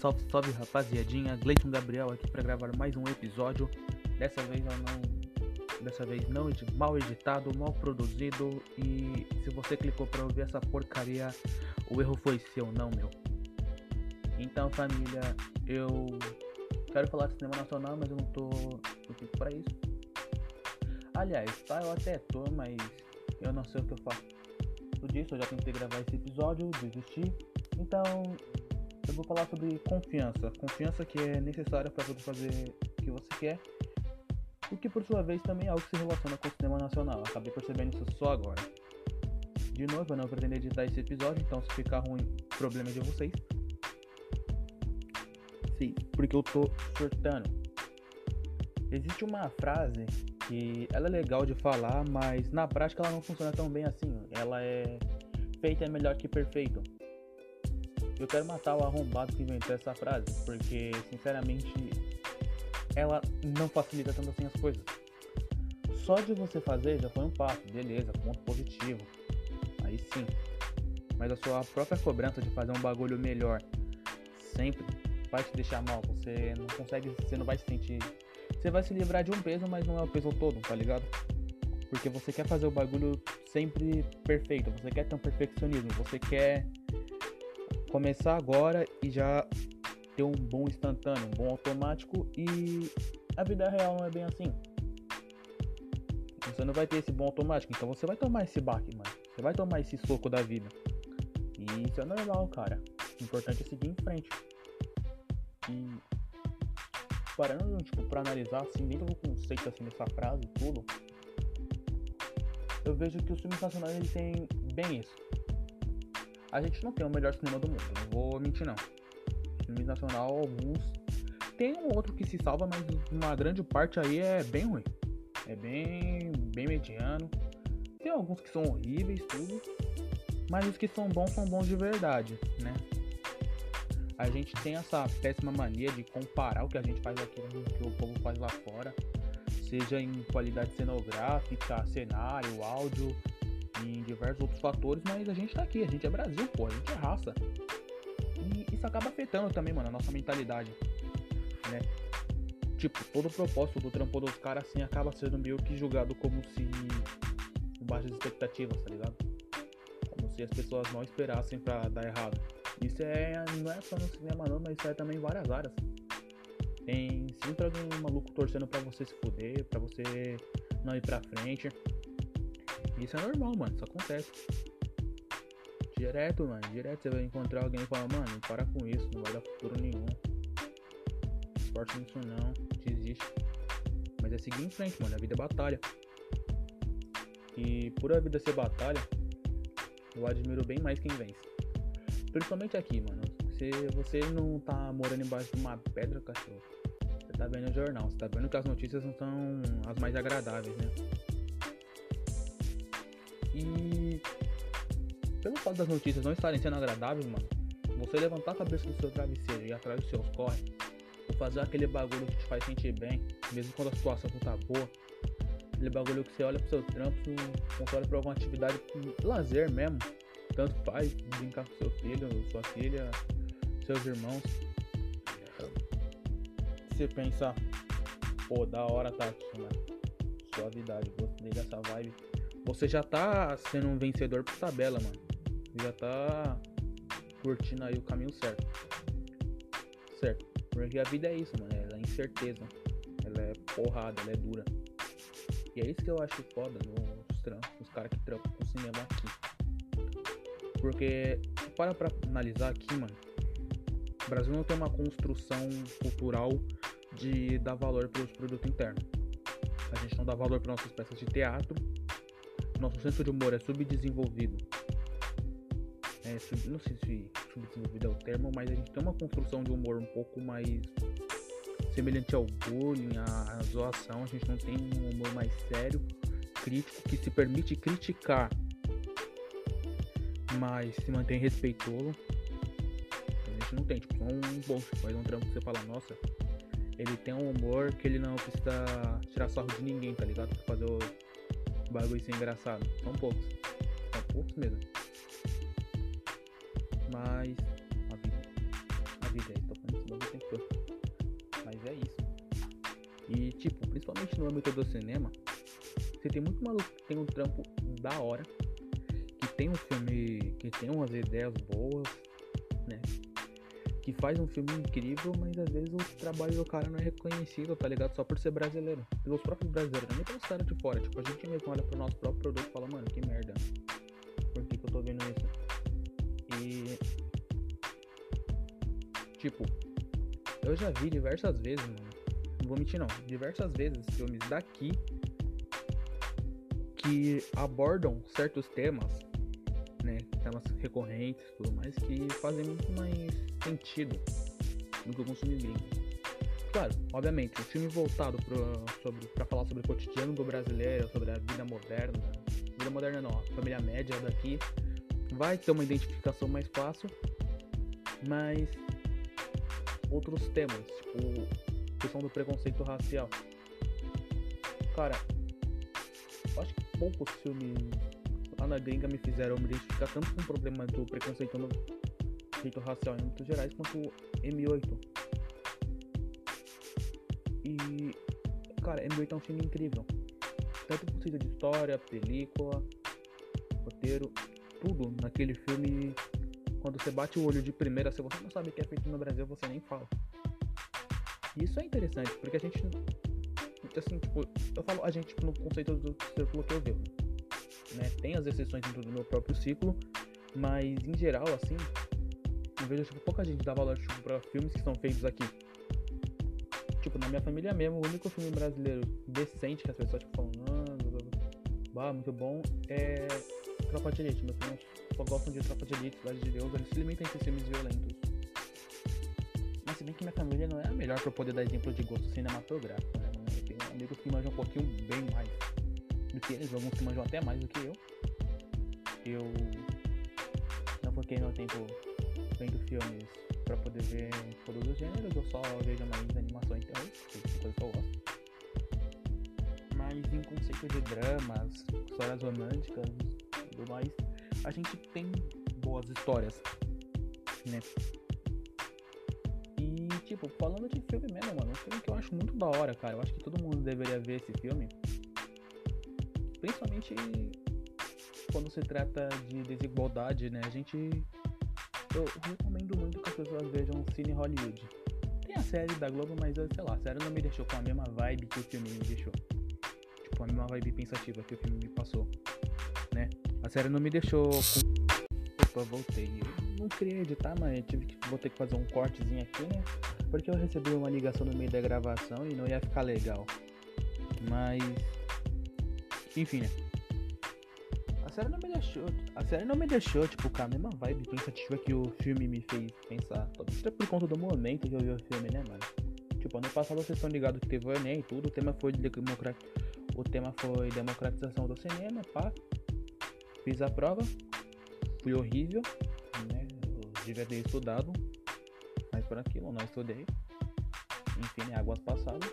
Salve, salve rapaziadinha, Gleiton Gabriel aqui para gravar mais um episódio. Dessa vez eu não. Dessa vez não mal editado, mal produzido. E se você clicou para ouvir essa porcaria, o erro foi seu, não meu. Então família, eu quero falar de cinema nacional, mas eu não tô no pico pra isso. Aliás, tá, eu até tô, mas eu não sei o que eu faço. Tudo disso, eu já tentei gravar esse episódio, desisti. Então, eu vou falar sobre confiança. Confiança que é necessária para poder fazer o que você quer. O que por sua vez também é algo que se relaciona com o cinema nacional. Acabei percebendo isso só agora. De novo, eu não pretendo editar esse episódio, então se ficar ruim, problema de vocês. Sim, porque eu tô surtando. Existe uma frase que ela é legal de falar, mas na prática ela não funciona tão bem assim. Ela é feita é melhor que perfeito. Eu quero matar o arrombado que inventou essa frase, porque sinceramente ela não facilita tanto assim as coisas. Só de você fazer já foi um passo, beleza, ponto positivo. Aí sim. Mas a sua própria cobrança de fazer um bagulho melhor sempre vai te deixar mal. Você não consegue, você não vai se sentir. Você vai se livrar de um peso, mas não é o peso todo, tá ligado? Porque você quer fazer o bagulho sempre perfeito, você quer ter um perfeccionismo, você quer começar agora e já ter um bom instantâneo, um bom automático e a vida real não é bem assim. Você não vai ter esse bom automático, então você vai tomar esse baque, mano. Você vai tomar esse soco da vida. E isso é normal, cara. O importante é seguir em frente. E parando, tipo, pra analisar assim, dentro do conceito assim dessa frase e tudo, eu vejo que o filme nacional ele tem bem isso a gente não tem o melhor cinema do mundo, não vou mentir não. Filme nacional, alguns. Tem um outro que se salva, mas uma grande parte aí é bem ruim. É bem, bem mediano. Tem alguns que são horríveis, tudo. Mas os que são bons são bons de verdade, né? A gente tem essa péssima mania de comparar o que a gente faz aqui com o que o povo faz lá fora. Seja em qualidade cenográfica, cenário, áudio, em diversos outros fatores, mas a gente tá aqui, a gente é Brasil, pô, a gente é raça. E isso acaba afetando também, mano, a nossa mentalidade, né? Tipo, todo o propósito do trampo dos caras, assim, acaba sendo meio que julgado como se com baixas expectativas, tá ligado? Como se as pessoas não esperassem pra dar errado. Isso é, não é só no cinema não, mas isso é também em várias áreas. Tem sempre alguém maluco torcendo pra você se fuder, pra você não ir pra frente. Isso é normal, mano. Isso acontece. Direto, mano. Direto você vai encontrar alguém e falar, mano, para com isso, não vai dar futuro nenhum. Esforço nisso não, desiste. Mas é seguir em frente, mano. A vida é batalha. E por a vida ser batalha, eu admiro bem mais quem vence. Principalmente aqui, mano. Se você não tá morando embaixo de uma pedra, cachorro. Você tá vendo o jornal, você tá vendo que as notícias não são as mais agradáveis, né? E pelo fato das notícias não estarem sendo agradáveis, mano, você levantar a cabeça do seu travesseiro e atrás dos seus corre, fazer aquele bagulho que te faz sentir bem, mesmo quando a situação não tá boa, aquele bagulho que você olha pro seu trampo, você olha pra alguma atividade lazer mesmo, tanto faz, brincar com seu filho, sua filha, seus irmãos. Você pensa, pô, da hora tá aqui, mano. Suavidade, gostei dessa vibe você já tá sendo um vencedor por tabela, mano. Já tá curtindo aí o caminho certo. Certo. Porque a vida é isso, mano. Ela é incerteza. Ela é porrada, ela é dura. E é isso que eu acho foda nos os caras que trampam com cinema aqui. Porque, para pra analisar aqui, mano. O Brasil não tem uma construção cultural de dar valor para os produtos internos. A gente não dá valor para nossas peças de teatro nosso senso de humor é subdesenvolvido. É, sub, não sei se subdesenvolvido é o termo, mas a gente tem uma construção de humor um pouco mais semelhante ao bullying, à, zoação. A gente não tem um humor mais sério, crítico, que se permite criticar, mas se mantém respeitoso. A gente não tem, tipo, um bom, faz um trampo que você fala, nossa, ele tem um humor que ele não precisa tirar sarro de ninguém, tá ligado? Pra fazer o bagulho ser engraçado. São poucos. São poucos mesmo. Mas a vida. A vida é, tô falando isso o tempo todo. Mas é isso. E tipo, principalmente no âmbito do cinema, você tem muito maluco que tem um trampo da hora. Que tem um filme. Que tem umas ideias boas. Que faz um filme incrível, mas às vezes o trabalho do cara não é reconhecido, tá ligado? Só por ser brasileiro. Pelos próprios brasileiros, nem pelos caras de fora. Tipo, a gente mesmo olha pro nosso próprio produto e fala, mano, que merda. Por que, que eu tô vendo isso? E. Tipo, eu já vi diversas vezes, mano. Não vou mentir não. Diversas vezes filmes daqui que abordam certos temas? Temas recorrentes tudo mais, que fazem muito mais sentido do que o consumo gringo. Claro, obviamente, um filme voltado para falar sobre o cotidiano do brasileiro, sobre a vida moderna, vida moderna não, a família média daqui, vai ter uma identificação mais fácil, mas outros temas, tipo questão do preconceito racial. Cara, acho que poucos filmes lá na gringa me fizeram me identificar tanto com o problema do preconceito no preconceito racial em âmbitos gerais quanto M8. E, cara, M8 é um filme incrível. Tanto por causa de história, película, roteiro, tudo naquele filme. Quando você bate o olho de primeira, se você não sabe que é feito no Brasil, você nem fala. E isso é interessante, porque a gente. Assim, tipo, eu falo a gente tipo, no conceito do círculo que eu vejo. Né? Tem as exceções dentro do meu próprio ciclo, mas em geral, assim, eu vejo tipo, pouca gente dá valor tipo, pra filmes que são feitos aqui. Tipo, na minha família mesmo, o único filme brasileiro decente que as pessoas tipo, falam, ah, muito bom, é Tropa de Elite. Meus filhos só gostam de Tropa de Elite, Cidade de Deus, eles se limitam a esses filmes violentos. Mas se bem que minha família não é a melhor pra poder dar exemplo de gosto cinematográfico, né? Eu tenho amigos que manjam um pouquinho bem mais do que eles, alguns que manjam até mais do que eu. Eu não foquei meu tempo vendo filmes pra poder ver todos os gêneros, eu só vejo mais animação e terror, que coisa que eu gosto. Mas em conceito de dramas, histórias românticas e tudo mais, a gente tem boas histórias, né? E, tipo, falando de filme mesmo, mano, um filme que eu acho muito da hora, cara. Eu acho que todo mundo deveria ver esse filme. Principalmente quando se trata de desigualdade, né? A gente. Eu recomendo muito que as pessoas vejam Cine Hollywood. Tem a série da Globo, mas sei lá, a série não me deixou com a mesma vibe que o filme me deixou. Tipo, a mesma vibe pensativa que o filme me passou, né? A série não me deixou com. Opa, voltei. Eu não queria editar, mas tive que, vou ter que fazer um cortezinho aqui, né? Porque eu recebi uma ligação no meio da gravação e não ia ficar legal. Mas. Enfim, né? A série não me deixou. A série não me deixou, tipo, com a mesma vibe pensativa que o filme me fez pensar. Isso é por conta do momento que eu vi o filme, né, mano? Tipo, ano passado vocês estão ligados que teve o Enem e tudo, o tema foi de democrat... O tema foi democratização do cinema, pá. Fiz a prova. Fui horrível, né? Eu devia ter estudado. Mas por aquilo, não estudei. Enfim, né, águas passadas.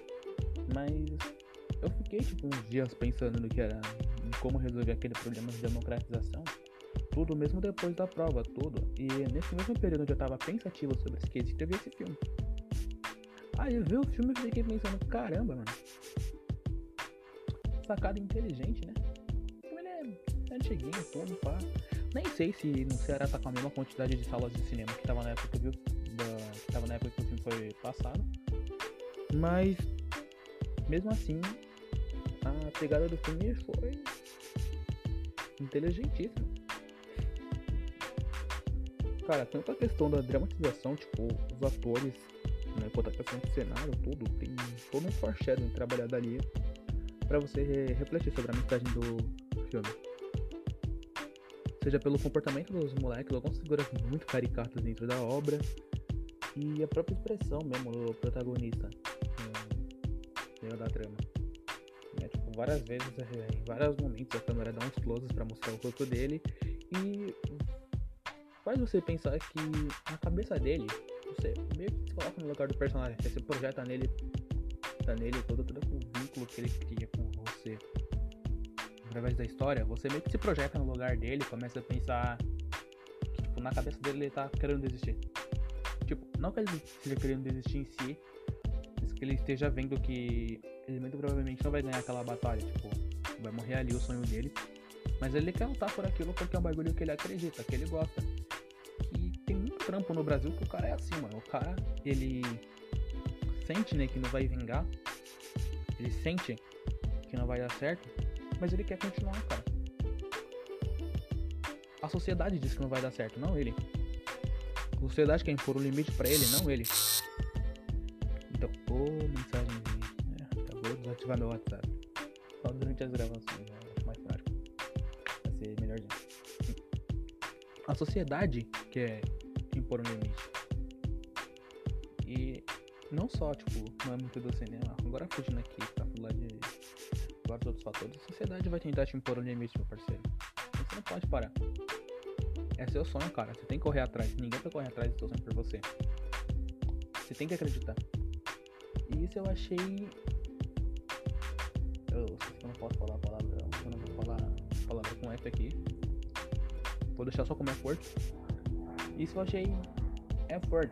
Mas eu fiquei tipo uns dias pensando no que era como resolver aquele problema de democratização, tudo mesmo depois da prova, tudo. E nesse mesmo período onde eu tava pensativo sobre esse quesito, eu vi esse filme. Aí eu vi o filme e fiquei pensando, caramba, mano. Sacada inteligente, né? Filme é antiguinho, tudo, pá. Nem sei se no Ceará tá com a mesma quantidade de salas de cinema que tava na época que, viu, da, que tava na época que o filme foi passado. Mas mesmo assim, a pegada do filme foi inteligentíssima. Cara, tanto a questão da dramatização, tipo, os atores, né, quanto a questão do cenário, tudo, tem todo um foreshadowing trabalhado ali para você refletir sobre a mensagem do filme. Seja pelo comportamento dos moleques, algumas figuras muito caricatas dentro da obra, e a própria expressão mesmo do protagonista meio da trama várias vezes, é, em vários momentos, a câmera dá uns closes para mostrar o rosto dele e faz você pensar que na cabeça dele, você meio que se coloca no lugar do personagem, você projeta nele, tá nele todo, todo o vínculo que ele cria com você. Através da história, você meio que se projeta no lugar dele, começa a pensar que, tipo, na cabeça dele ele tá querendo desistir. Tipo, não que ele esteja querendo desistir em si, ele esteja vendo que ele muito provavelmente não vai ganhar aquela batalha, tipo, vai morrer ali o sonho dele. Mas ele quer lutar por aquilo porque é um bagulho que ele acredita, que ele gosta. E tem muito trampo no Brasil que o cara é assim, mano. O cara, ele sente, né, que não vai vingar. Ele sente que não vai dar certo, mas ele quer continuar, cara. A sociedade diz que não vai dar certo, não ele. A sociedade quer impor o limite para ele, não ele. Oh, mensagenzinha. É, acabou de desativar meu WhatsApp. Só durante as gravações, né? Mais prático. Vai ser melhorzinho. A sociedade quer impor um limite. E não só, tipo, não é muito do cinema. Agora fugindo aqui pra falar de vários outros fatores, a sociedade vai tentar te impor um limite, meu parceiro. Você não pode parar. É seu sonho, cara. Você tem que correr atrás. Ninguém vai correr atrás do seu sonho por você. Você tem que acreditar. Isso eu achei. Eu, eu não posso falar palavra. Eu não vou falar palavra com F aqui. Vou deixar só como effort. Isso eu achei effort.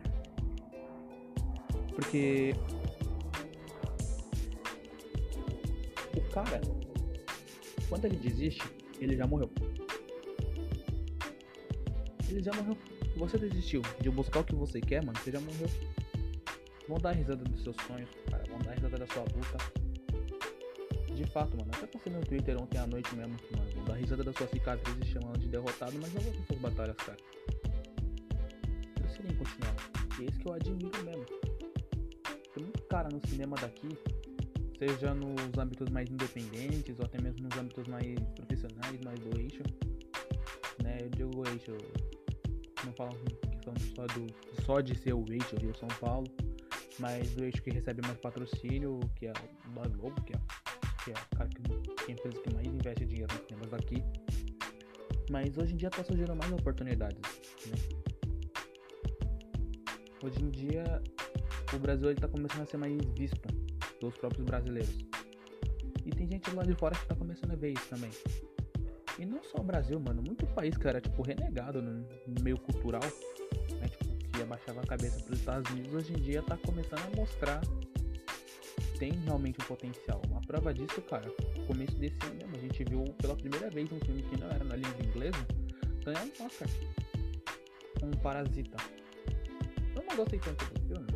Porque. O cara. Quando ele desiste, ele já morreu ele já morreu. Você desistiu de buscar o que você quer, mano, você já morreu. Vão dar risada dos seus sonhos, cara. Vão dar risada da sua luta. De fato, mano. Até passei no Twitter ontem à noite mesmo, mano. Vão dar risada da sua cicatriz chamando de derrotado, mas não vou com suas batalhas, cara. Eu seria continuar. E é isso que eu admiro mesmo. Tem muito cara no cinema daqui, seja nos âmbitos mais independentes ou até mesmo nos âmbitos mais profissionais, mais do eixo. Né? Eu digo eixo não falam questão só, do, só de ser o eixo Rio São Paulo, mas o eixo que recebe mais patrocínio, que é da Globo, que é, que é a, cara que, é a empresa que mais investe dinheiro nos cinemas daqui. Mas hoje em dia está surgindo mais oportunidades. Né? Hoje em dia o Brasil está começando a ser mais visto pelos próprios brasileiros. E tem gente lá de fora que está começando a ver isso também. E não só o Brasil, mano. Muito país era, tipo, renegado no meio cultural, abaixava a cabeça pros Estados Unidos, hoje em dia tá começando a mostrar tem realmente um potencial. Uma prova disso, cara, no começo desse ano mesmo, a gente viu pela primeira vez um filme que não era na língua inglesa ganhar um Oscar. Um Parasita. Eu não gostei tanto do filme.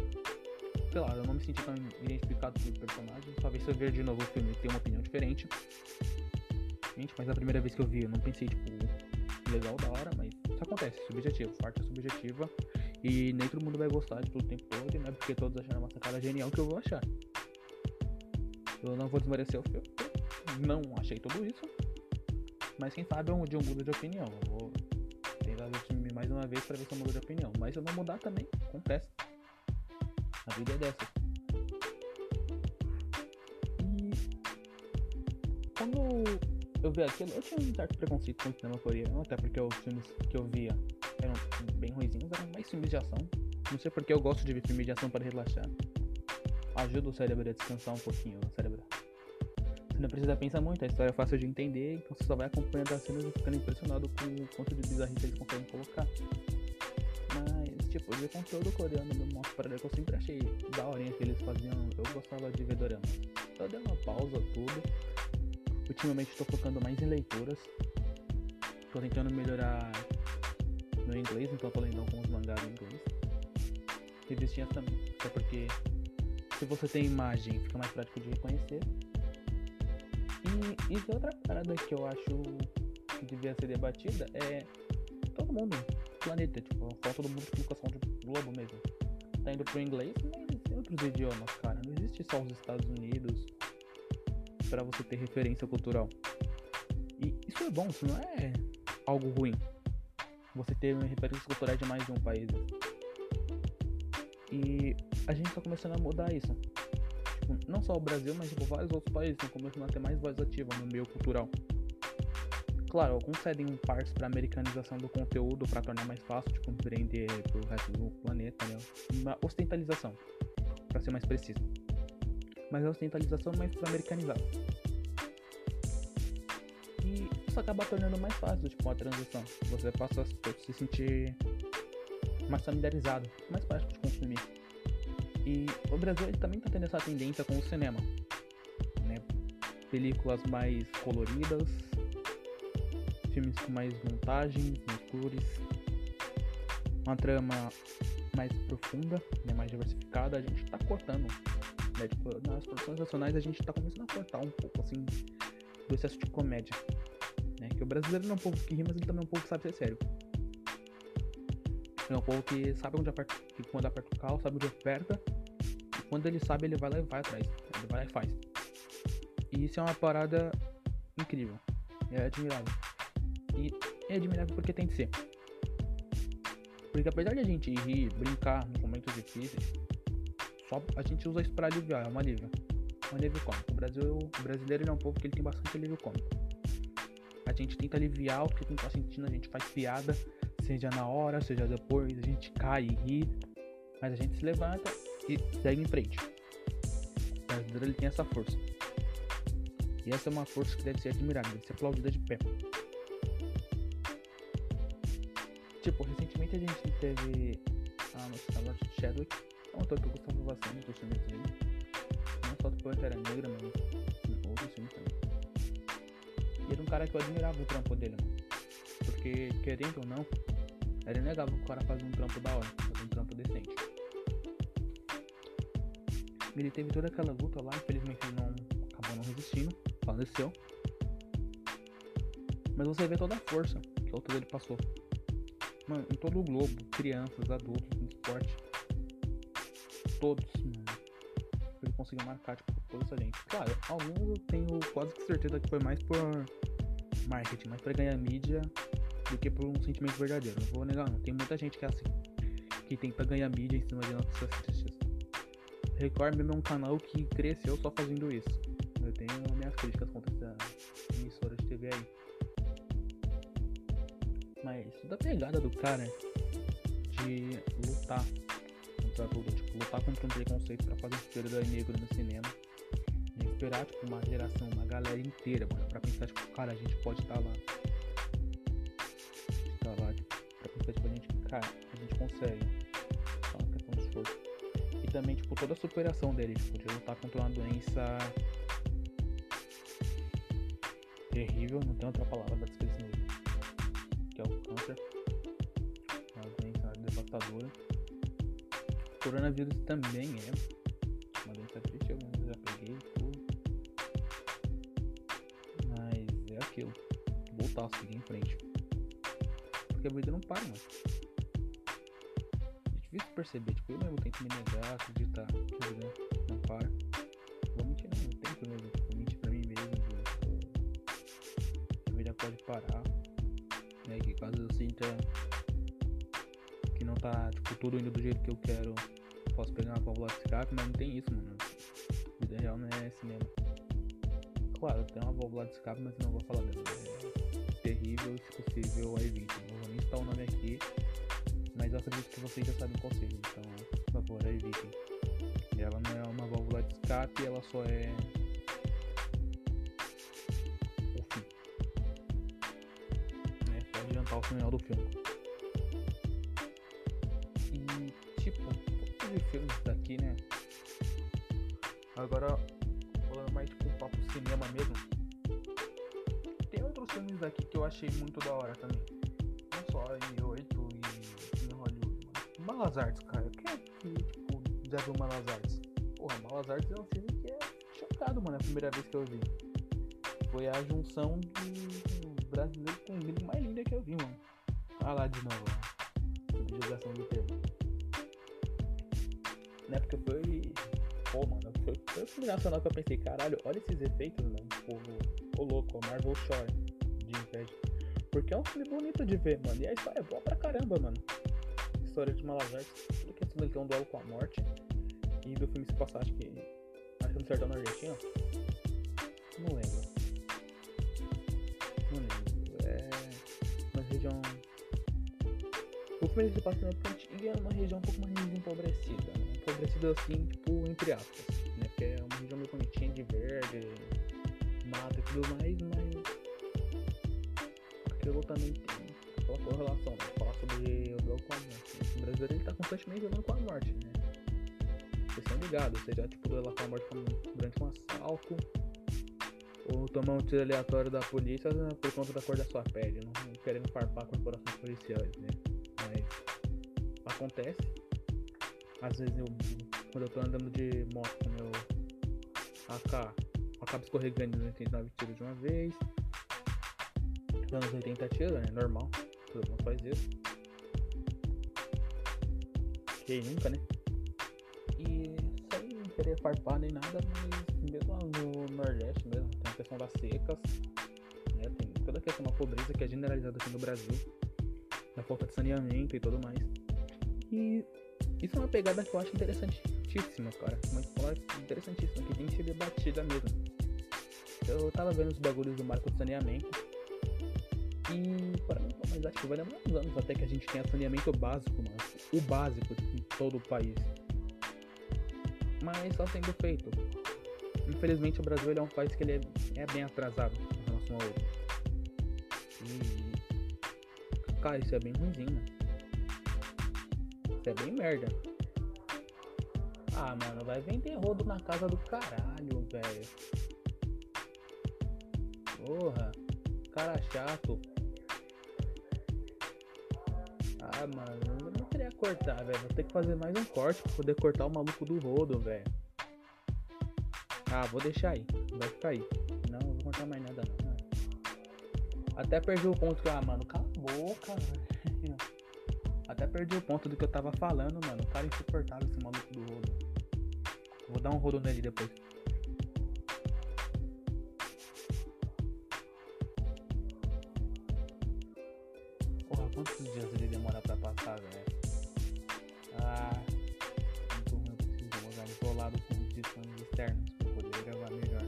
Sei lá, eu não me senti tão identificado com o personagem. Talvez se eu ver de novo o filme ter uma opinião diferente mas a primeira vez que eu vi, eu não pensei, tipo, legal, da hora, mas isso acontece, subjetivo, parte subjetiva, e nem todo mundo vai gostar de tudo o tempo todo, não é porque todos acharam uma sacada genial que eu vou achar. Eu não vou desmerecer o filme, não achei tudo isso, mas quem sabe eu de um mudo de opinião, eu vou tentar ver o filme mais uma vez para ver se eu mudo de opinião, mas se eu não mudar também, acontece. A vida é dessa. E quando eu vi aquilo, eu tinha um certo preconceito com o cinema coreano, até porque os filmes que eu via eram bem ruizinhos, eram mais filmes de ação. Não sei porque eu gosto de ver filmes de ação para relaxar. Ajuda o cérebro a descansar um pouquinho, o cérebro. Você não precisa pensar muito, a história é fácil de entender, então você só vai acompanhando as cenas e ficando impressionado com o quanto de bizarrice eles conseguem colocar. Mas, tipo, ver conteúdo coreano me mostra para que eu sempre achei da horinha que eles faziam. Eu gostava de ver dorama. Eu dei uma pausa, tudo Ultimamente estou focando mais em leituras. Estou tentando melhorar meu inglês, então estou lendo alguns mangás em inglês. Revistinhas também, até porque se você tem imagem fica mais prático de reconhecer. E, e outra parada que eu acho que devia ser debatida é todo mundo, planeta, tipo, falta todo mundo com educação de globo mesmo. Tá indo pro inglês, mas em outros idiomas, cara. Não existe só os Estados Unidos, para você ter referência cultural. E isso é bom, isso não é algo ruim. Você ter uma referência cultural de mais de um país. E a gente está começando a mudar isso. Tipo, não só o Brasil, mas tipo, vários outros países estão começando a ter mais voz ativa no meio cultural. Claro, alguns cedem um partes para americanização do conteúdo para tornar mais fácil de compreender para o resto do planeta, né? Uma ostentalização, para ser mais preciso mas a ocidentalização mais americanizada. E isso acaba tornando mais fácil, tipo, a transição. Você passa a se sentir mais familiarizado, mais prático de consumir. E o Brasil também tá tendo essa tendência com o cinema. Né? Películas mais coloridas, filmes com mais montagens, mais cores, uma trama mais profunda, né, mais diversificada, a gente tá cortando. Né? Tipo, nas produções nacionais a gente tá começando a cortar um pouco assim do excesso de comédia. O brasileiro não é um povo que ri, mas ele também é um povo que sabe ser sério. É um povo que sabe onde aperta, que quando aperta o carro, sabe onde aperta. E quando ele sabe, ele vai lá e vai atrás. Ele vai lá e faz. E isso é uma parada incrível. É admirável. E é admirável porque tem que ser. Porque apesar de a gente rir, brincar nos momentos difíceis, só a gente usa isso pra aliviar, é uma alívio. Um alívio cômico. O, Brasil, o brasileiro é um povo que ele tem bastante alívio cômico. A gente tenta aliviar o que a gente tá sentindo, a gente faz piada, seja na hora, seja depois, a gente cai e ri, mas a gente se levanta e segue em frente. O brasileiro ele tem essa força. E essa é uma força que deve ser admirada, deve ser aplaudida de pé. Tipo, recentemente a gente teve a nossa morte de Chadwick, é um ator que eu gostava bastante dos filmes dele. Não só do Pantera Negra, mas outros filmes também. E era um cara que eu admirava o trampo dele, mano. Porque, querendo ou não, era inegável o cara fazer um trampo da hora, fazer um trampo decente. Ele teve toda aquela luta lá, infelizmente ele não acabou não resistindo, faleceu. Mas você vê toda a força que o autor dele passou. Mano, em todo o globo, crianças, adultos, no esporte. Todos, mano. Ele conseguiu marcar, tipo, toda essa gente. Claro, alguns eu tenho quase que certeza que foi mais por marketing, mais pra ganhar mídia do que por um sentimento verdadeiro. Não vou negar, não. Tem muita gente que é assim, que tenta ganhar mídia em cima de nossas tristes. Record mesmo é um canal que cresceu só fazendo isso. Eu tenho minhas críticas contra essa emissora de TV aí. Mas da pegada do cara de lutar contra tudo, tipo, lutar contra um preconceito pra fazer super-herói negro no cinema. E esperar, tipo, uma geração, uma galera inteira, mano, pra pensar, tipo, cara, a gente pode estar tá lá. Estar lá, tipo, pra pensar, tipo, a gente, cara, a gente consegue. Só uma questão de esforço. E também, tipo, toda a superação dele, tipo, de lutar contra uma doença terrível, não tem outra palavra pra descrever isso que é o câncer, uma doença devastadora. O coronavírus também é A para, mano. É difícil perceber, tipo, eu mesmo tento me negar, acreditar a vida não para. Vou mentir, não, eu tento mesmo, tipo, mentir pra mim mesmo, que a vida pode parar né? Que caso eu sinta que não tá, tipo, tudo indo do jeito que eu quero, posso pegar uma válvula de escape, mas não tem isso, mano. Vida real não é cinema. Claro, tem uma válvula de escape, mas eu não vou falar dela. Terrível, a evite. Não vou nem citar o nome aqui, mas eu acredito que vocês já sabem qual seja, então, por favor, evitem. Ela não é uma válvula de escape, ela só é ao final do filme. E tipo, todos os filmes daqui, né? Agora falando mais tipo um papo cinema mesmo. Outros filmes daqui que eu achei muito da hora também. Não só em 8 e em Hollywood, mano. Malas Artes, cara. Quem é que, tipo, já viu Malas Artes? Porra, Malas Artes é um filme que é chocado, mano, a primeira vez que eu vi. Foi a junção do brasileiro com o gringo mais linda que eu vi, mano. Ah lá de novo, utilização do termo. Na época foi. Pô, mano, foi, o filme nacional que eu pensei, caralho, olha esses efeitos, mano. Pô, ô louco, a Marvel chora Porque é um filme bonito de ver, mano. E a história é boa pra caramba, mano. História de Malazarte, tudo questão dele ter um duelo com a morte. E do filme se passar, acho que. Acho que no sertão na Argentina. Não lembro. Não lembro. É. Uma região o filme se passa na antiga é uma região um pouco mais empobrecida. Né? Empobrecida assim, tipo, entre aspas. Né? Porque é uma região meio bonitinha de verde, mata e tudo mais, mas aquilo também tem aquela correlação, né? Falar sobre o duelo com a morte. Né? O brasileiro ele tá constantemente jogando com a morte, né? vocês estão ligados, seja tipo relatar a morte durante um assalto ou tomar um tiro aleatório da polícia né, por conta da cor da sua pele, não querendo farpar corporações policiais, né? Mas acontece. Às vezes eu, quando eu tô andando de moto com meu AK, acabo escorregando nos 89 tiros de uma vez. Dando 80 tiros, né? Normal. Todo mundo faz isso. Quem nunca, né? E sem querer farpar nem nada, mas mesmo no Nordeste mesmo, tem a questão das secas, né? Tem toda a questão da pobreza que é generalizada aqui no Brasil, da falta de saneamento e tudo mais. E isso é uma pegada que eu acho interessantíssima, cara. Uma história interessantíssima, que tem que ser debatida mesmo. Eu tava vendo os bagulhos do marco de saneamento. E para mim, mas acho que vai demorar uns anos até que a gente tenha saneamento básico, mano. O básico em todo o país. Mas está sendo feito. Infelizmente o Brasil é um país que ele é, é bem atrasado em relação ao outro. E. Cara, isso é bem ruimzinho, né? Isso é bem merda. Ah, mano, vai vender rodo na casa do caralho, velho. Porra, cara chato. Ah, mano, eu não queria cortar, velho. Vou ter que fazer mais um corte pra poder cortar o maluco do rodo, velho. Ah, vou deixar aí. Vai ficar aí. Não, não vou cortar mais nada, não. Até perdi o ponto que, ah, mano, cala a boca, velho. Até perdi o ponto do que eu tava falando, mano. O cara insuportável esse maluco do rodo. Vou dar um rodo nele depois. Externas pra poder gravar melhor.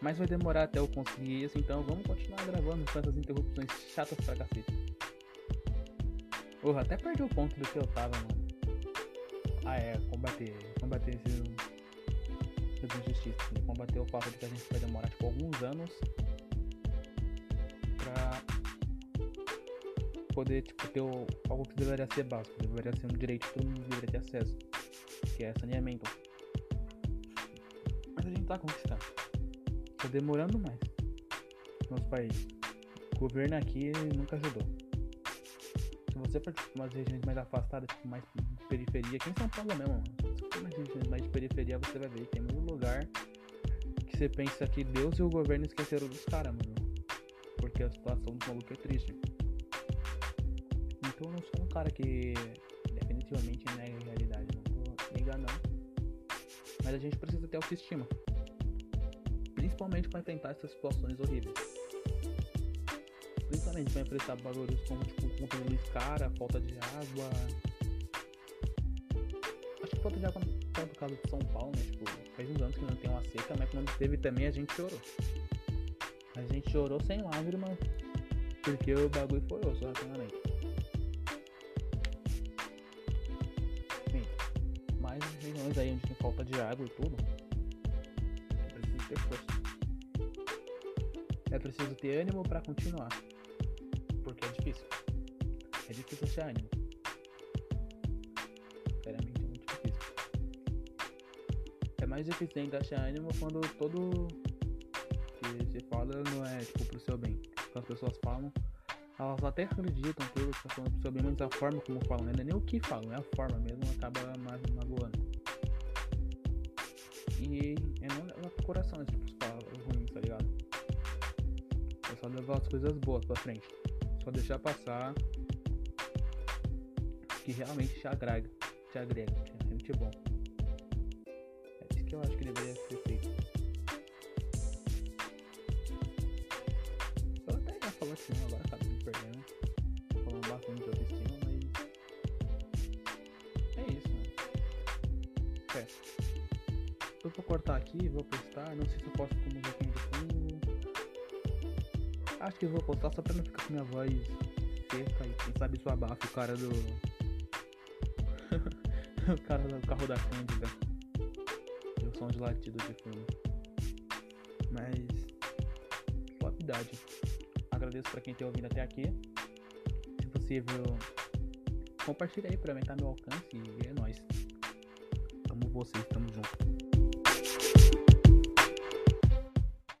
Mas vai demorar até eu conseguir isso, então vamos continuar gravando com essas interrupções chatas pra cacete. Porra, até perdi o ponto do que eu tava, mano. Ah, é, combater, combater esses, essas injustiças, né? combater o fato de que a gente vai demorar, tipo, alguns anos pra poder, tipo, ter o, algo que deveria ser básico, deveria ser um direito que todo mundo deveria ter acesso, que é saneamento. A gente tá. Tá demorando mais. Nosso país. O governo aqui nunca ajudou. Se você for tipo, umas regiões mais afastadas, tipo, mais de periferia, aqui em São Paulo mesmo, mano. Se for umas regiões mais de periferia, você vai ver tem muito lugar que você pensa que Deus e o governo esqueceram dos caras, mano. Porque a situação do maluco é triste. Então eu não sou um cara que definitivamente nega a realidade, não vou negar não. Mas a gente precisa ter autoestima. Principalmente para enfrentar essas situações horríveis. Principalmente para enfrentar bagulhos como tipo conta de cara, falta de água. Acho que falta de água é do caso de São Paulo, né? Tipo, faz uns anos que não tem uma seca, mas quando teve também a gente chorou. A gente chorou sem lágrimas, porque o bagulho foi osso, relacionamento. Enfim, mais regiões aí onde tem falta de água e tudo. É preciso ter ter ânimo pra continuar. Porque é difícil. É difícil achar ânimo. Sinceramente é muito difícil. É mais difícil ainda achar ânimo quando todo que se fala não é tipo pro seu bem. Quando as pessoas falam, elas até acreditam que tá falando pro seu bem, mas a forma como falam, né? não é nem o que falam, é a forma mesmo, acaba ma- magoando. E é não levar coração esse tipo de palavras ruins, tá ligado? É só levar as coisas boas pra frente. Só deixar passar que realmente te agrega, te agrega, que é realmente bom. É isso que eu acho que deveria ser feito. Eu até ia falar assim, agora cortar aqui, vou postar. Não sei se eu posto como musiquinha de fundo. Acho que vou postar só pra não ficar com minha voz seca e quem sabe isso abafa o cara do. o cara do carro da Cândida. E o som de latido de fundo. Mas. Suavidade. Agradeço pra quem tem ouvido até aqui. Se possível, compartilha aí pra aumentar meu alcance e é nóis. Tamo vocês. Tamo junto.